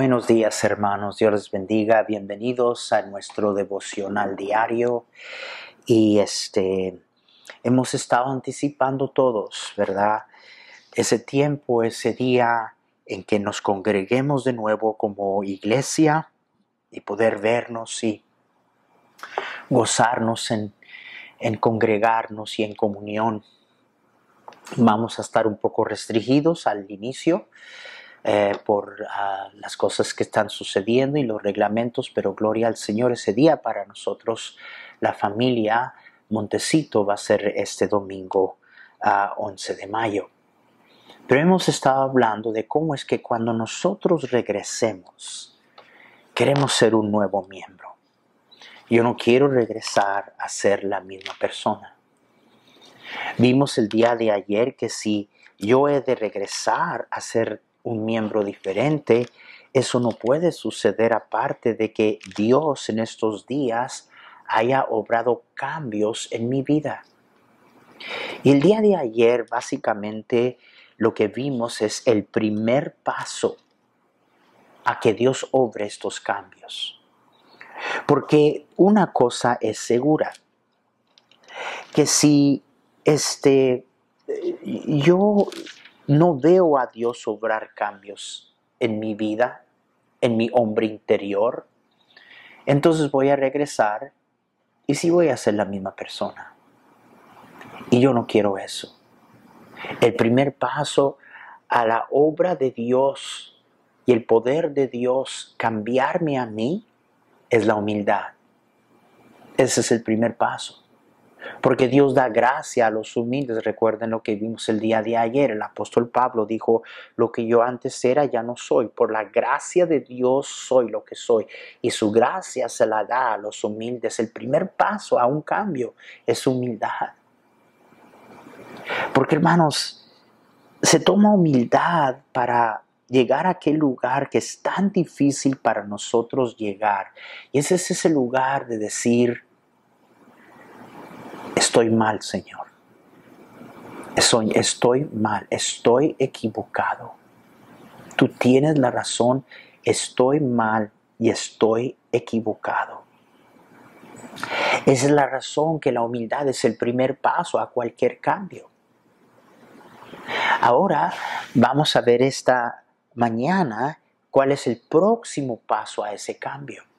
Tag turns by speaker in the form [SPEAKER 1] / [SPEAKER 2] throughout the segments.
[SPEAKER 1] Buenos días hermanos, Dios les bendiga, bienvenidos a nuestro devocional diario y este hemos estado anticipando todos, ¿verdad? Ese tiempo, ese día en que nos congreguemos de nuevo como iglesia y poder vernos y gozarnos en, en congregarnos y en comunión. Vamos a estar un poco restringidos al inicio eh, por ah, las cosas que están sucediendo y los reglamentos, pero gloria al Señor ese día para nosotros, la familia Montecito va a ser este domingo a 11 de mayo. Pero hemos estado hablando de cómo es que cuando nosotros regresemos, queremos ser un nuevo miembro. Yo no quiero regresar a ser la misma persona. Vimos el día de ayer que si yo he de regresar a ser un miembro diferente, eso no puede suceder aparte de que Dios en estos días haya obrado cambios en mi vida. Y el día de ayer básicamente lo que vimos es el primer paso a que Dios obre estos cambios. Porque una cosa es segura, que si este, yo no veo a Dios obrar cambios en mi vida, en mi hombre interior, entonces voy a regresar y sí voy a ser la misma persona. Y yo no quiero eso. El primer paso a la obra de Dios y el poder de Dios cambiarme a mí es la humildad. Ese es el primer paso. Porque Dios da gracia a los humildes. Recuerden lo que vimos el día de ayer. El apóstol Pablo dijo, lo que yo antes era ya no soy. Por la gracia de Dios soy lo que soy. Y su gracia se la da a los humildes. El primer paso a un cambio es humildad. Porque hermanos, se toma humildad para llegar a aquel lugar que es tan difícil para nosotros llegar. Y ese es ese lugar de decir, estoy mal, Señor. Estoy, estoy mal, estoy equivocado. Tú tienes la razón, estoy mal y estoy equivocado. Esa es la razón que la humildad es el primer paso a cualquier cambio. Ahora vamos a ver esta mañana cuál es el próximo paso a ese cambio.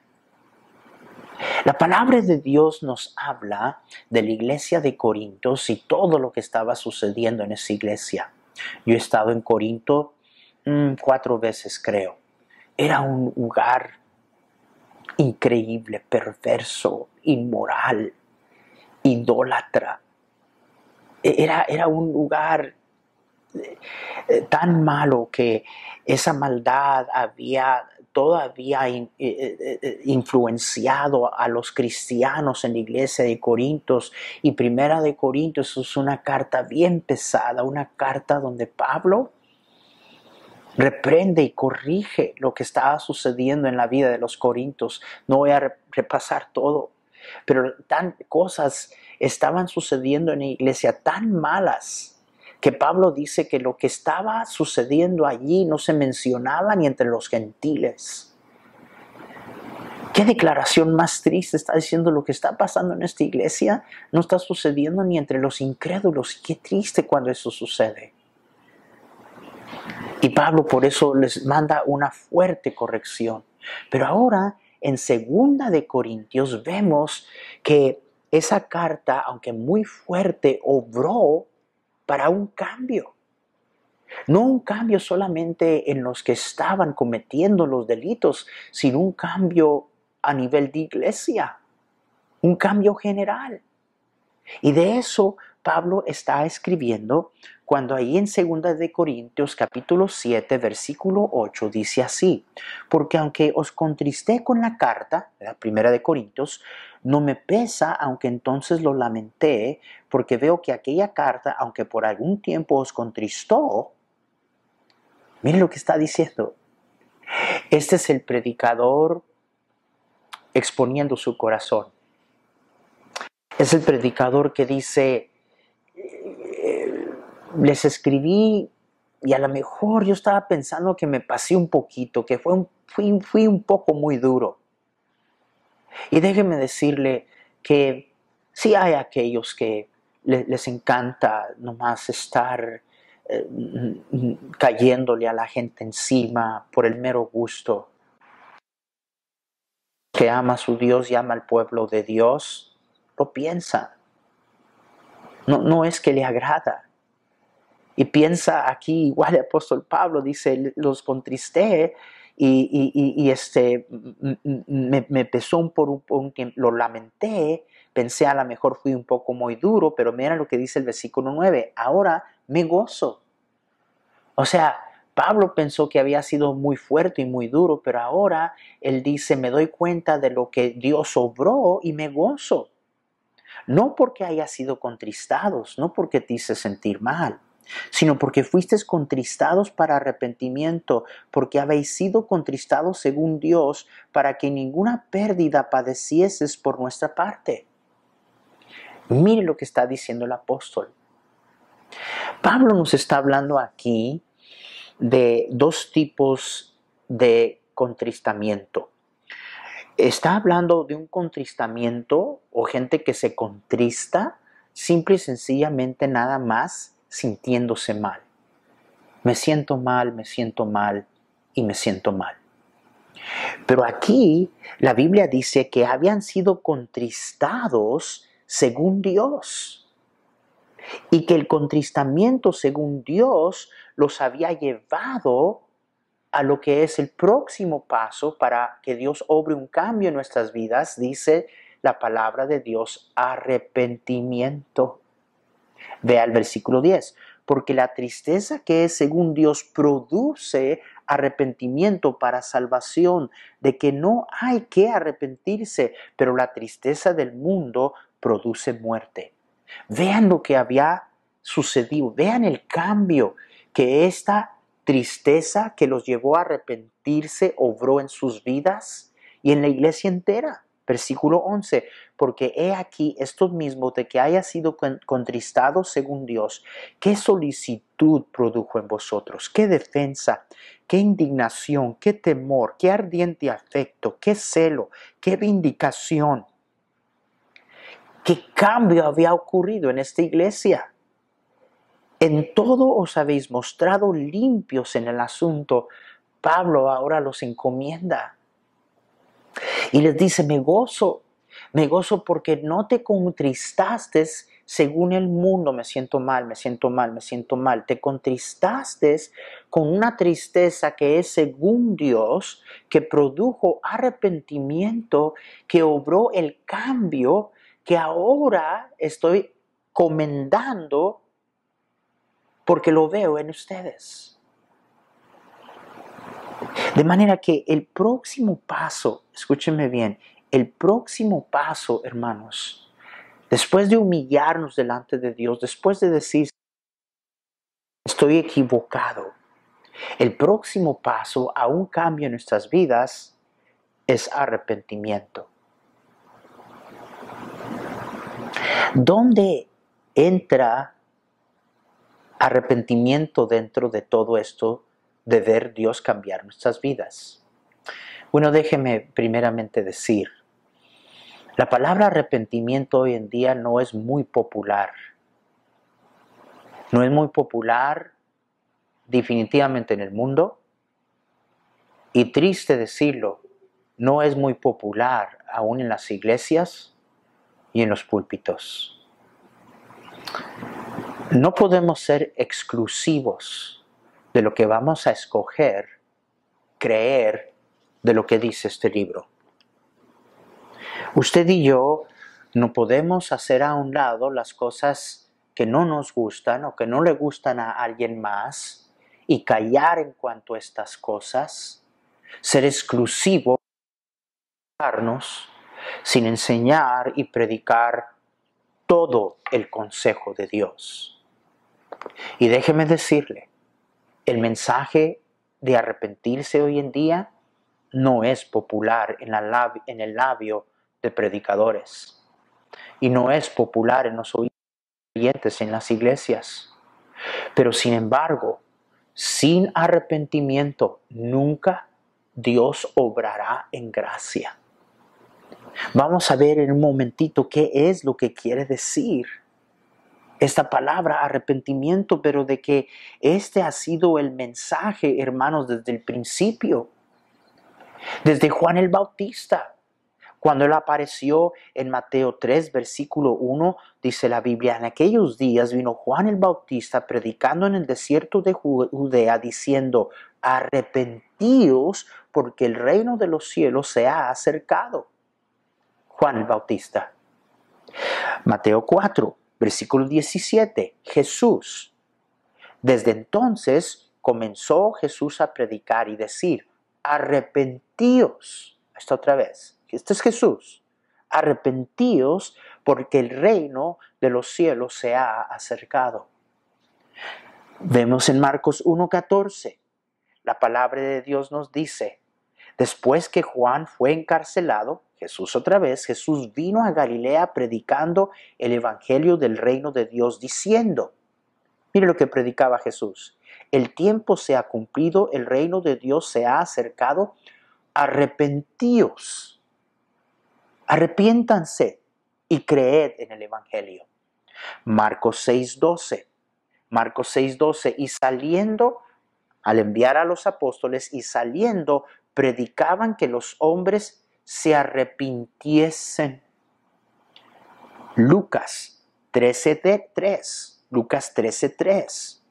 [SPEAKER 1] La palabra de Dios nos habla de la iglesia de Corintios y todo lo que estaba sucediendo en esa iglesia. Yo he estado en Corinto mm, cuatro veces, creo. Era un lugar increíble, perverso, inmoral, idólatra. Era, era un lugar eh, tan malo que esa maldad había todavía eh, eh, eh, influenciado a los cristianos en la iglesia de Corintios. Y primera de Corintios es una carta bien pesada, una carta donde Pablo reprende y corrige lo que estaba sucediendo en la vida de los corintios. No voy a repasar todo, pero tan cosas estaban sucediendo en la iglesia tan malas que Pablo dice que lo que estaba sucediendo allí no se mencionaba ni entre los gentiles. ¿Qué declaración más triste está diciendo lo que está pasando en esta iglesia? No está sucediendo ni entre los incrédulos. Qué triste cuando eso sucede. Y Pablo por eso les manda una fuerte corrección. Pero ahora en segunda de Corintios vemos que esa carta, aunque muy fuerte, obró para un cambio. No un cambio solamente en los que estaban cometiendo los delitos, sino un cambio a nivel de iglesia, un cambio general. Y de eso Pablo está escribiendo cuando ahí en 2 de Corintios capítulo 7 versículo 8 dice así, porque aunque os contristé con la carta, la primera de Corintios, no me pesa, aunque entonces lo lamenté, porque veo que aquella carta, aunque por algún tiempo os contristó, miren lo que está diciendo. Este es el predicador exponiendo su corazón. Es el predicador que dice, les escribí y a lo mejor yo estaba pensando que me pasé un poquito, que fue un, fui, fui un poco muy duro. Y déjeme decirle que sí hay aquellos que les encanta nomás estar eh, cayéndole a la gente encima por el mero gusto. Que ama a su Dios y ama al pueblo de Dios, lo piensa. No, no es que le agrada. Y piensa aquí, igual el apóstol Pablo dice, los contristé y, este, me, pesó un por un, lo lamenté, pensé a lo mejor fui un poco muy duro, pero mira lo que dice el versículo 9, ahora me gozo. O sea, Pablo pensó que había sido muy fuerte y muy duro, pero ahora él dice, me doy cuenta de lo que Dios obró y me gozo. No porque haya sido contristados, no porque te hice sentir mal, sino porque fuisteis contristados para arrepentimiento, porque habéis sido contristados según Dios, para que ninguna pérdida padecieses por nuestra parte. Mire lo que está diciendo el apóstol. Pablo nos está hablando aquí de dos tipos de contristamiento. Está hablando de un contristamiento o gente que se contrista simple y sencillamente nada más sintiéndose mal. Me siento mal, me siento mal y me siento mal. Pero aquí la Biblia dice que habían sido contristados según Dios y que el contristamiento según Dios los había llevado a lo que es el próximo paso para que Dios obre un cambio en nuestras vidas, dice la palabra de Dios, arrepentimiento. Vea el versículo 10, porque la tristeza que es según Dios produce arrepentimiento para salvación, de que no hay que arrepentirse, pero la tristeza del mundo produce muerte. Vean lo que había sucedido, vean el cambio que esta tristeza que los llevó a arrepentirse obró en sus vidas y en la iglesia entera. Versículo 11, porque he aquí estos mismos de que haya sido contristado según Dios, qué solicitud produjo en vosotros, qué defensa, qué indignación, qué temor, qué ardiente afecto, qué celo, qué vindicación, qué cambio había ocurrido en esta iglesia. En todo os habéis mostrado limpios en el asunto. Pablo ahora los encomienda. Y les dice, me gozo, me gozo porque no te contristaste según el mundo, me siento mal, me siento mal, me siento mal. Te contristaste con una tristeza que es según Dios, que produjo arrepentimiento, que obró el cambio que ahora estoy comendando porque lo veo en ustedes. De manera que el próximo paso, escúchenme bien, el próximo paso, hermanos, después de humillarnos delante de Dios, después de decir, estoy equivocado, el próximo paso a un cambio en nuestras vidas es arrepentimiento. ¿Dónde entra arrepentimiento dentro de todo esto de ver Dios cambiar nuestras vidas. Bueno, déjeme primeramente decir, la palabra arrepentimiento hoy en día no es muy popular. No es muy popular definitivamente en el mundo y triste decirlo, no es muy popular aún en las iglesias y en los púlpitos. No podemos ser exclusivos de lo que vamos a escoger, creer de lo que dice este libro. Usted y yo no podemos hacer a un lado las cosas que no nos gustan o que no le gustan a alguien más y callar en cuanto a estas cosas, ser exclusivo, sin enseñar y predicar todo el consejo de Dios. Y déjeme decirle, el mensaje de arrepentirse hoy en día no es popular en, en el labio de predicadores y no es popular en los oyentes en las iglesias. Pero sin embargo, sin arrepentimiento, nunca Dios obrará en gracia. Vamos a ver en un momentito qué es lo que quiere decir esta palabra arrepentimiento, pero de que este ha sido el mensaje, hermanos, desde el principio. Desde Juan el Bautista. Cuando él apareció en Mateo 3, versículo 1, dice la Biblia, en aquellos días vino Juan el Bautista predicando en el desierto de Judea, diciendo, arrepentíos porque el reino de los cielos se ha acercado. Juan el Bautista. Mateo 4, versículo 17, Jesús. Desde entonces comenzó Jesús a predicar y decir, arrepentíos. Esta otra vez. Este es Jesús. Arrepentíos porque el reino de los cielos se ha acercado. Vemos en Marcos 1.14, la palabra de Dios nos dice, después que Juan fue encarcelado, Jesús otra vez, Jesús vino a Galilea predicando el Evangelio del reino de Dios, diciendo, mire lo que predicaba Jesús, el tiempo se ha cumplido, el reino de Dios se ha acercado, arrepentíos, arrepiéntanse y creed en el Evangelio. Marcos 6:12, Marcos 6:12, y saliendo, al enviar a los apóstoles y saliendo, predicaban que los hombres se arrepintiesen. Lucas 13:3, Lucas 13:3.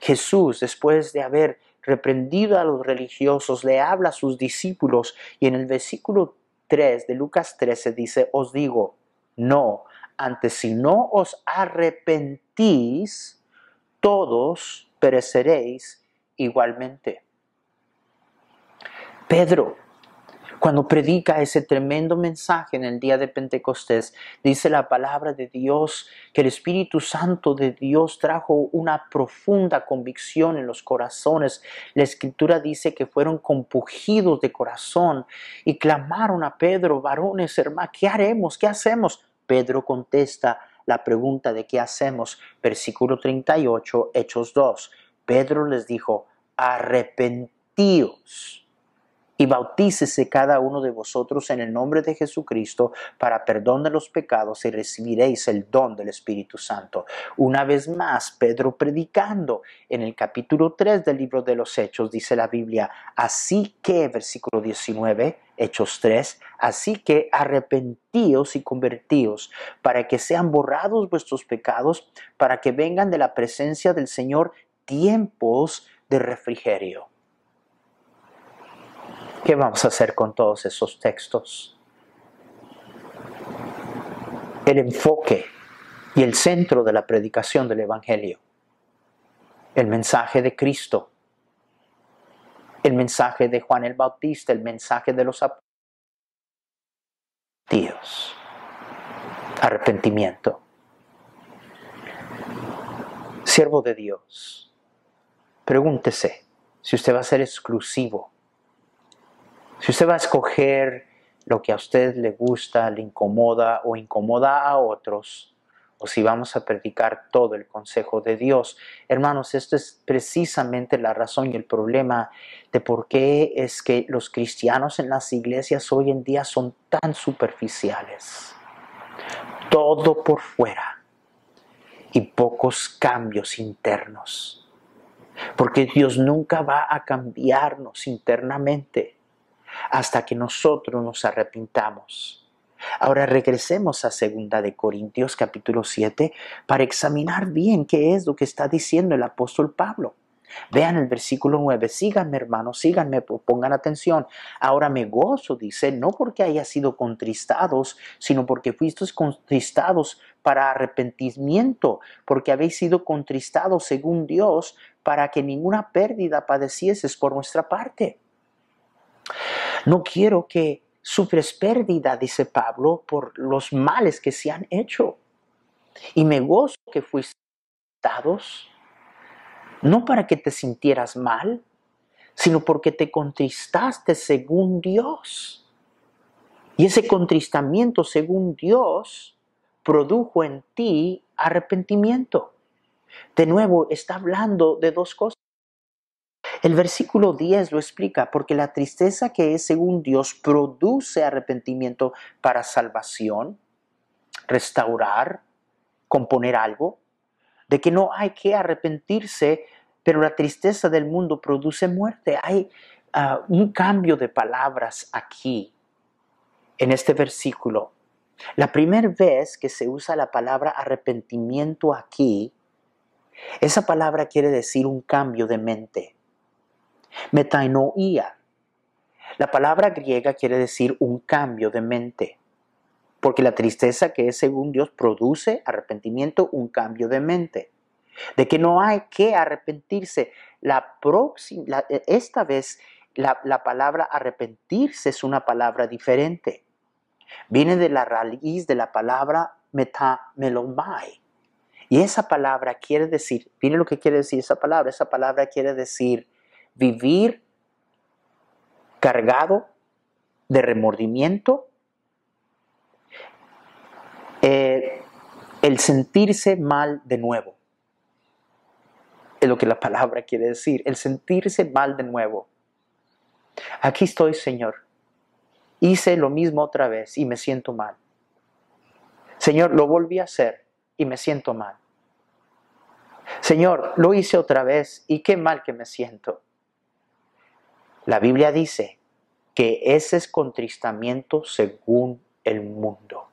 [SPEAKER 1] Jesús, después de haber reprendido a los religiosos, le habla a sus discípulos y en el versículo 3 de Lucas 13 dice, os digo, no, antes si no os arrepentís, todos pereceréis igualmente. Pedro cuando predica ese tremendo mensaje en el día de Pentecostés, dice la palabra de Dios que el Espíritu Santo de Dios trajo una profunda convicción en los corazones. La Escritura dice que fueron compugidos de corazón y clamaron a Pedro, varones, hermanos, ¿qué haremos? ¿Qué hacemos? Pedro contesta la pregunta de qué hacemos. Versículo 38, Hechos 2. Pedro les dijo, arrepentíos y bautícese cada uno de vosotros en el nombre de Jesucristo para perdón de los pecados y recibiréis el don del Espíritu Santo. Una vez más, Pedro predicando en el capítulo 3 del libro de los Hechos, dice la Biblia, así que, versículo 19, Hechos 3, así que arrepentíos y convertíos para que sean borrados vuestros pecados, para que vengan de la presencia del Señor tiempos de refrigerio. ¿Qué vamos a hacer con todos esos textos? El enfoque y el centro de la predicación del Evangelio. El mensaje de Cristo. El mensaje de Juan el Bautista, el mensaje de los apóstoles. Arrepentimiento. Siervo de Dios. Pregúntese si usted va a ser exclusivo si usted va a escoger lo que a usted le gusta, le incomoda o incomoda a otros, o si vamos a predicar todo el consejo de Dios. Hermanos, esto es precisamente la razón y el problema de por qué es que los cristianos en las iglesias hoy en día son tan superficiales. Todo por fuera y pocos cambios internos. Porque Dios nunca va a cambiarnos internamente hasta que nosotros nos arrepintamos. Ahora regresemos a segunda de Corintios capítulo 7 para examinar bien qué es lo que está diciendo el apóstol Pablo. Vean el versículo 9, síganme hermanos, síganme, pongan atención. Ahora me gozo, dice, no porque haya sido contristados, sino porque fuisteis contristados para arrepentimiento, porque habéis sido contristados según Dios, para que ninguna pérdida padecieses por nuestra parte. No quiero que sufres pérdida, dice Pablo, por los males que se han hecho. Y me gozo que fuiste dados, no para que te sintieras mal, sino porque te contristaste según Dios. Y ese contristamiento según Dios produjo en ti arrepentimiento. De nuevo, está hablando de dos cosas. El versículo 10 lo explica, porque la tristeza que es según Dios produce arrepentimiento para salvación, restaurar, componer algo, de que no hay que arrepentirse, pero la tristeza del mundo produce muerte. Hay ah, un cambio de palabras aquí, en este versículo. La primera vez que se usa la palabra arrepentimiento aquí, esa palabra quiere decir un cambio de mente. Metanoia. La palabra griega quiere decir un cambio de mente. Porque la tristeza que es según Dios produce arrepentimiento, un cambio de mente. De que no hay que arrepentirse. La próxima, esta vez la, la palabra arrepentirse es una palabra diferente. Viene de la raíz de la palabra metamelomai. Y esa palabra quiere decir, viene lo que quiere decir esa palabra, esa palabra quiere decir vivir cargado de remordimiento, eh, el sentirse mal de nuevo. Es lo que la palabra quiere decir, el sentirse mal de nuevo. Aquí estoy, Señor. Hice lo mismo otra vez y me siento mal. Señor, lo volví a hacer y me siento mal. Señor, lo hice otra vez y qué mal que me siento. La Biblia dice que ese es contristamiento según el mundo.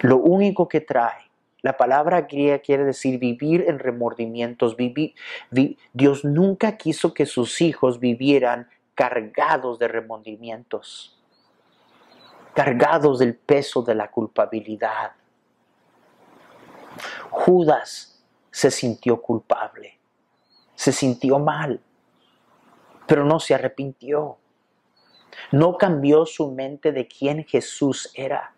[SPEAKER 1] Lo único que trae, la palabra griega quiere decir vivir en remordimientos. Dios nunca quiso que sus hijos vivieran cargados de remordimientos, cargados del peso de la culpabilidad. Judas se sintió culpable, se sintió mal pero no se arrepintió. No cambió su mente de quién Jesús era.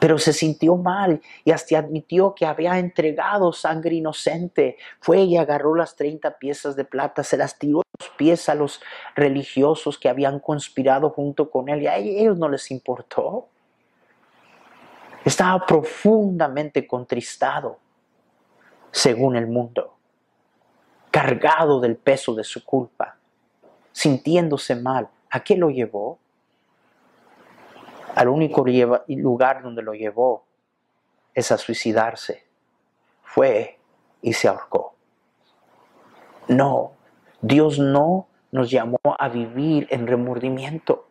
[SPEAKER 1] Pero se sintió mal y hasta admitió que había entregado sangre inocente. Fue y agarró las 30 piezas de plata, se las tiró los pies a los religiosos que habían conspirado junto con él y a ellos no les importó. Estaba profundamente contristado, según el mundo cargado del peso de su culpa, sintiéndose mal. ¿A qué lo llevó? Al único lugar donde lo llevó es a suicidarse. Fue y se ahorcó. No, Dios no nos llamó a vivir en remordimiento.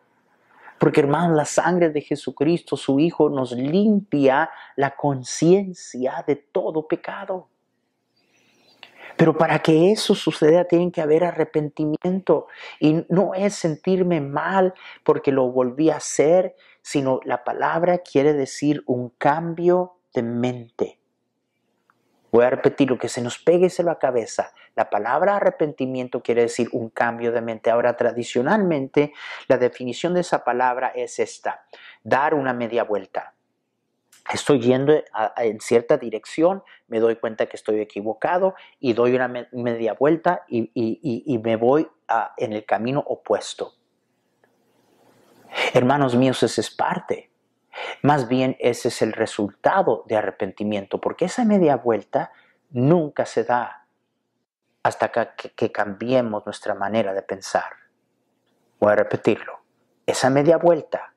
[SPEAKER 1] Porque hermanos, la sangre de Jesucristo, su Hijo, nos limpia la conciencia de todo pecado. Pero para que eso suceda tiene que haber arrepentimiento. Y no es sentirme mal porque lo volví a hacer, sino la palabra quiere decir un cambio de mente. Voy a repetir lo que se nos pegue a la cabeza. La palabra arrepentimiento quiere decir un cambio de mente. Ahora, tradicionalmente, la definición de esa palabra es esta, dar una media vuelta estoy yendo en cierta dirección, me doy cuenta que estoy equivocado y doy una media vuelta y, me voy en el camino opuesto. Hermanos míos, esa es parte. Más bien ese es el resultado de arrepentimiento, porque esa media vuelta nunca se da hasta que cambiemos nuestra manera de pensar. Voy a repetirlo. Esa media vuelta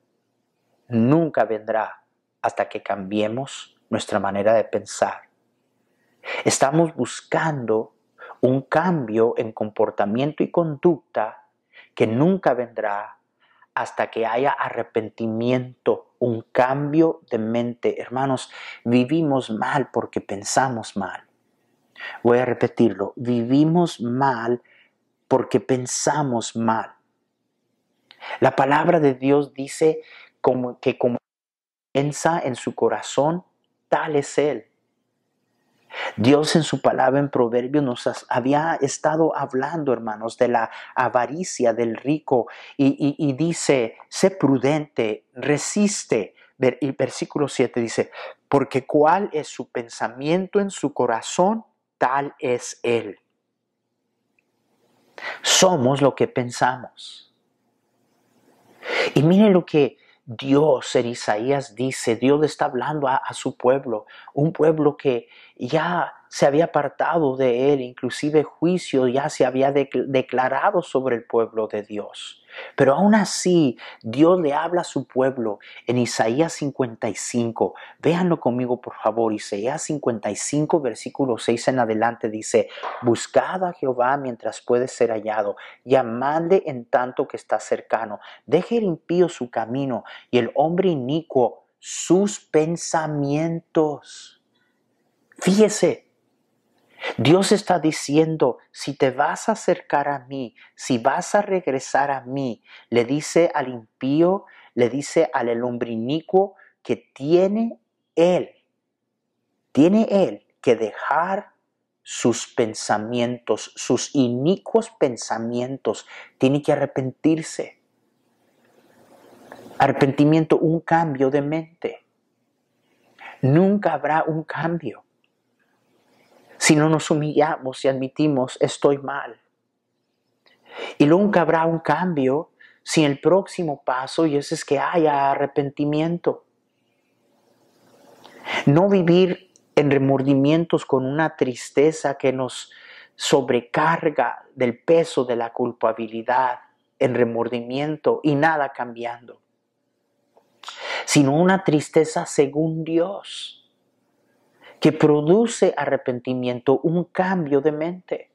[SPEAKER 1] nunca vendrá hasta que cambiemos nuestra manera de pensar. Estamos buscando un cambio en comportamiento y conducta que nunca vendrá hasta que haya arrepentimiento, un cambio de mente. Hermanos, vivimos mal porque pensamos mal. Voy a repetirlo, vivimos mal porque pensamos mal. La palabra de Dios dice como, que como piensa en su corazón, tal es Él. Dios en su palabra en Proverbios nos había estado hablando, hermanos, de la avaricia del rico y, dice, sé prudente, resiste. Y versículo 7 dice, porque cuál es su pensamiento en su corazón, tal es Él. Somos lo que pensamos. Y miren lo que Dios en Isaías dice, Dios está hablando a, su pueblo, un pueblo que ya se había apartado de él, inclusive juicio ya se había declarado sobre el pueblo de Dios. Pero aún así, Dios le habla a su pueblo en Isaías 55. Véanlo conmigo, por favor. Isaías 55, versículo 6 en adelante dice, Buscad a Jehová mientras puede ser hallado, llamadle en tanto que está cercano. Deje el impío su camino y el hombre inicuo sus pensamientos. Fíjese, Dios está diciendo, si te vas a acercar a mí, si vas a regresar a mí, le dice al impío, le dice al hombre inicuo que tiene él, tiene él que dejar sus pensamientos, sus inicuos pensamientos, tiene que arrepentirse. Arrepentimiento, un cambio de mente. Nunca habrá un cambio si no nos humillamos y admitimos estoy mal. Y nunca habrá un cambio sin el próximo paso y ese es que haya arrepentimiento. No vivir en remordimientos con una tristeza que nos sobrecarga del peso de la culpabilidad, en remordimiento y nada cambiando, sino una tristeza según Dios que produce arrepentimiento, un cambio de mente.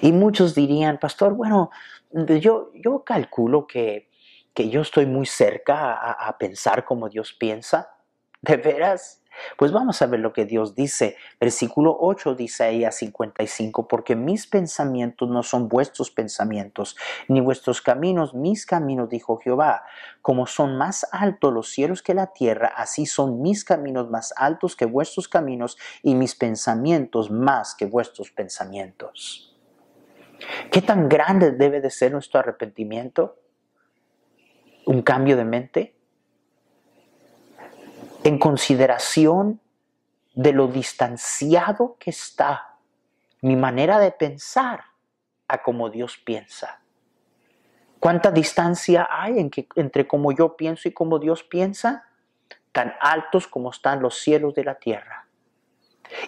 [SPEAKER 1] Y muchos dirían, pastor, bueno, yo, yo calculo que, que yo estoy muy cerca a, a pensar como Dios piensa. ¿De veras? Pues vamos a ver lo que Dios dice. Versículo 8 dice ahí a 55, porque mis pensamientos no son vuestros pensamientos, ni vuestros caminos mis caminos, dijo Jehová. Como son más altos los cielos que la tierra, así son mis caminos más altos que vuestros caminos y mis pensamientos más que vuestros pensamientos. ¿Qué tan grande debe de ser nuestro arrepentimiento? ¿Un cambio de mente? En consideración de lo distanciado que está mi manera de pensar a como Dios piensa. ¿Cuánta distancia hay entre cómo yo pienso y cómo Dios piensa? Tan altos como están los cielos de la tierra.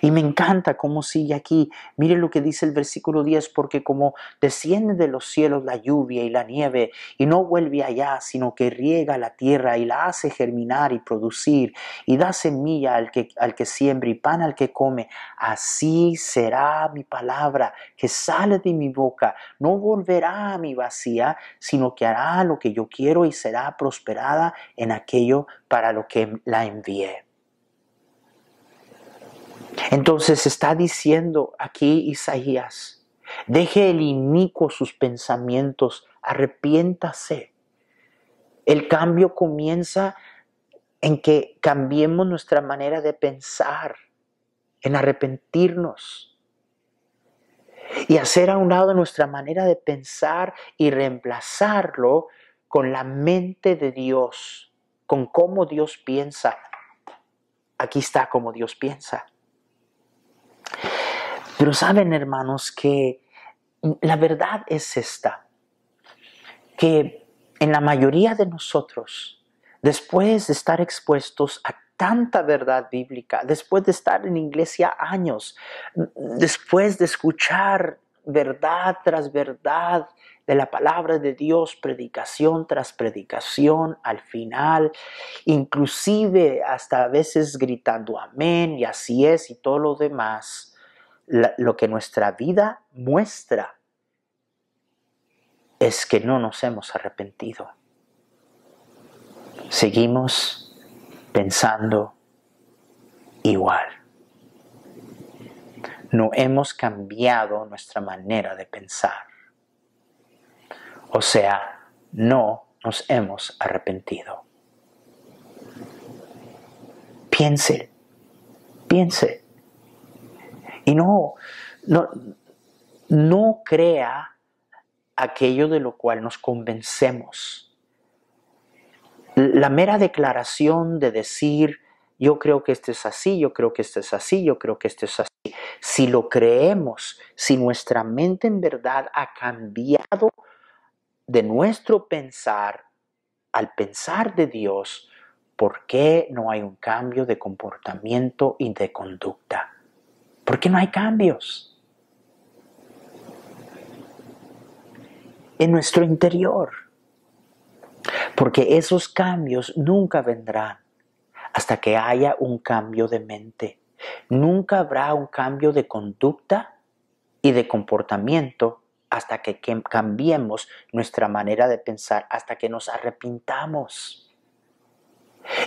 [SPEAKER 1] Y me encanta cómo sigue aquí. Mire lo que dice el versículo 10, porque como desciende de los cielos la lluvia y la nieve y no vuelve allá, sino que riega la tierra y la hace germinar y producir y da semilla al que, al que siembra y pan al que come, así será mi palabra que sale de mi boca. No volverá a mi vacía, sino que hará lo que yo quiero y será prosperada en aquello para lo que la envié. Entonces está diciendo aquí Isaías, deje el inicuo sus pensamientos, arrepiéntase. El cambio comienza en que cambiemos nuestra manera de pensar, en arrepentirnos y hacer a un lado nuestra manera de pensar y reemplazarlo con la mente de Dios, con cómo Dios piensa. Aquí está cómo Dios piensa. Pero saben, hermanos, que la verdad es esta, que en la mayoría de nosotros, después de estar expuestos a tanta verdad bíblica, después de estar en iglesia años, después de escuchar verdad tras verdad de la palabra de Dios, predicación tras predicación, al final, inclusive hasta a veces gritando amén y así es y todo lo demás, lo que nuestra vida muestra es que no nos hemos arrepentido. Seguimos pensando igual. No hemos cambiado nuestra manera de pensar. O sea, no nos hemos arrepentido. Piense, piense. Y no, no, no crea aquello de lo cual nos convencemos. La mera declaración de decir, yo creo que esto es así, yo creo que esto es así, yo creo que esto es así. Si lo creemos, si nuestra mente en verdad ha cambiado de nuestro pensar al pensar de Dios, ¿por qué no hay un cambio de comportamiento y de conducta? ¿Por qué no hay cambios? En nuestro interior. Porque esos cambios nunca vendrán hasta que haya un cambio de mente. Nunca habrá un cambio de conducta y de comportamiento hasta que cambiemos nuestra manera de pensar, hasta que nos arrepintamos.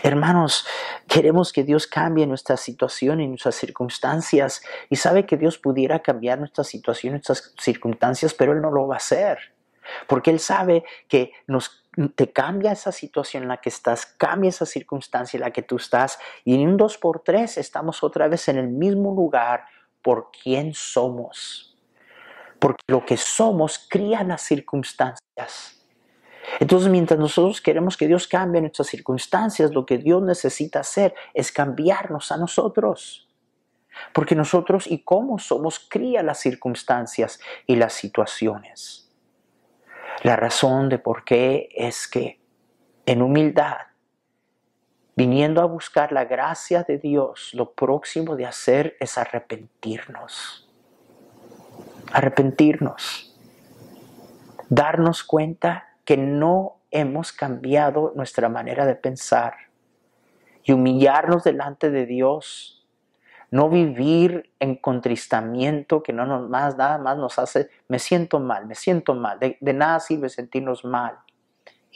[SPEAKER 1] Hermanos, queremos que Dios cambie nuestra situación y nuestras circunstancias. Y sabe que Dios pudiera cambiar nuestra situación y nuestras circunstancias, pero Él no lo va a hacer. Porque Él sabe que nos, te cambia esa situación en la que estás, cambia esa circunstancia en la que tú estás. Y en un dos por tres estamos otra vez en el mismo lugar por quién somos. Porque lo que somos cría las circunstancias. Entonces, mientras nosotros queremos que Dios cambie nuestras circunstancias, lo que Dios necesita hacer es cambiarnos a nosotros. Porque nosotros y cómo somos cría las circunstancias y las situaciones. La razón de por qué es que en humildad, viniendo a buscar la gracia de Dios, lo próximo de hacer es arrepentirnos. Arrepentirnos. Darnos cuenta que no hemos cambiado nuestra manera de pensar y humillarnos delante de Dios, no vivir en contristamiento que no nos más, nada más nos hace, me siento mal, me siento mal, de, de nada sirve sentirnos mal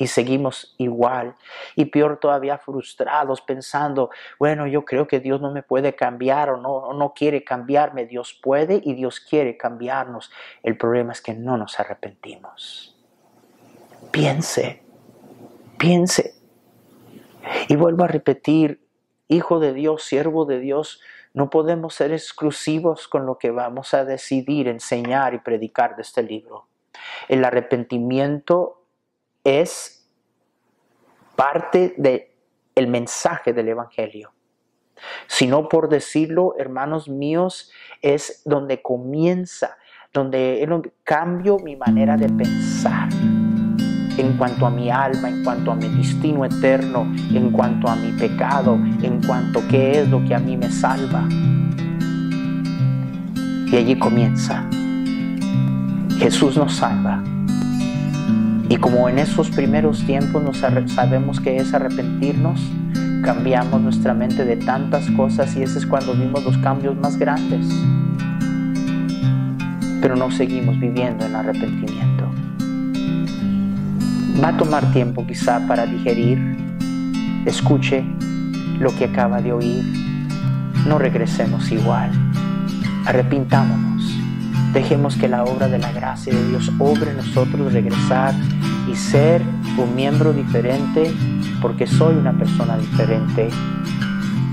[SPEAKER 1] y seguimos igual. Y peor todavía frustrados pensando, bueno, yo creo que Dios no me puede cambiar o no, no quiere cambiarme. Dios puede y Dios quiere cambiarnos. El problema es que no nos arrepentimos. Piense, piense. Y vuelvo a repetir, hijo de Dios, siervo de Dios, no podemos ser exclusivos con lo que vamos a decidir, enseñar y predicar de este libro. El arrepentimiento es parte del el mensaje del Evangelio. Si no por decirlo, hermanos míos, es donde comienza, donde cambio mi manera de pensar en cuanto a mi alma, en cuanto a mi destino eterno, en cuanto a mi pecado, en cuanto a qué es lo que a mí me salva. Y allí comienza. Jesús nos salva. Y como en esos primeros tiempos nos sabemos que es arrepentirnos, cambiamos nuestra mente de tantas cosas y ese es cuando vimos los cambios más grandes. Pero no seguimos viviendo en arrepentimiento. Va a tomar tiempo quizá para digerir. Escuche lo que acaba de oír. No regresemos igual. Arrepintámonos. Dejemos que la obra de la gracia de Dios obre en nosotros, regresar y ser un miembro diferente, porque soy una persona diferente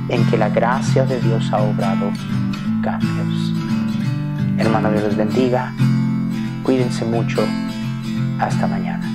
[SPEAKER 1] en que la gracia de Dios ha obrado cambios. Hermano, Dios les bendiga. Cuídense mucho. Hasta mañana.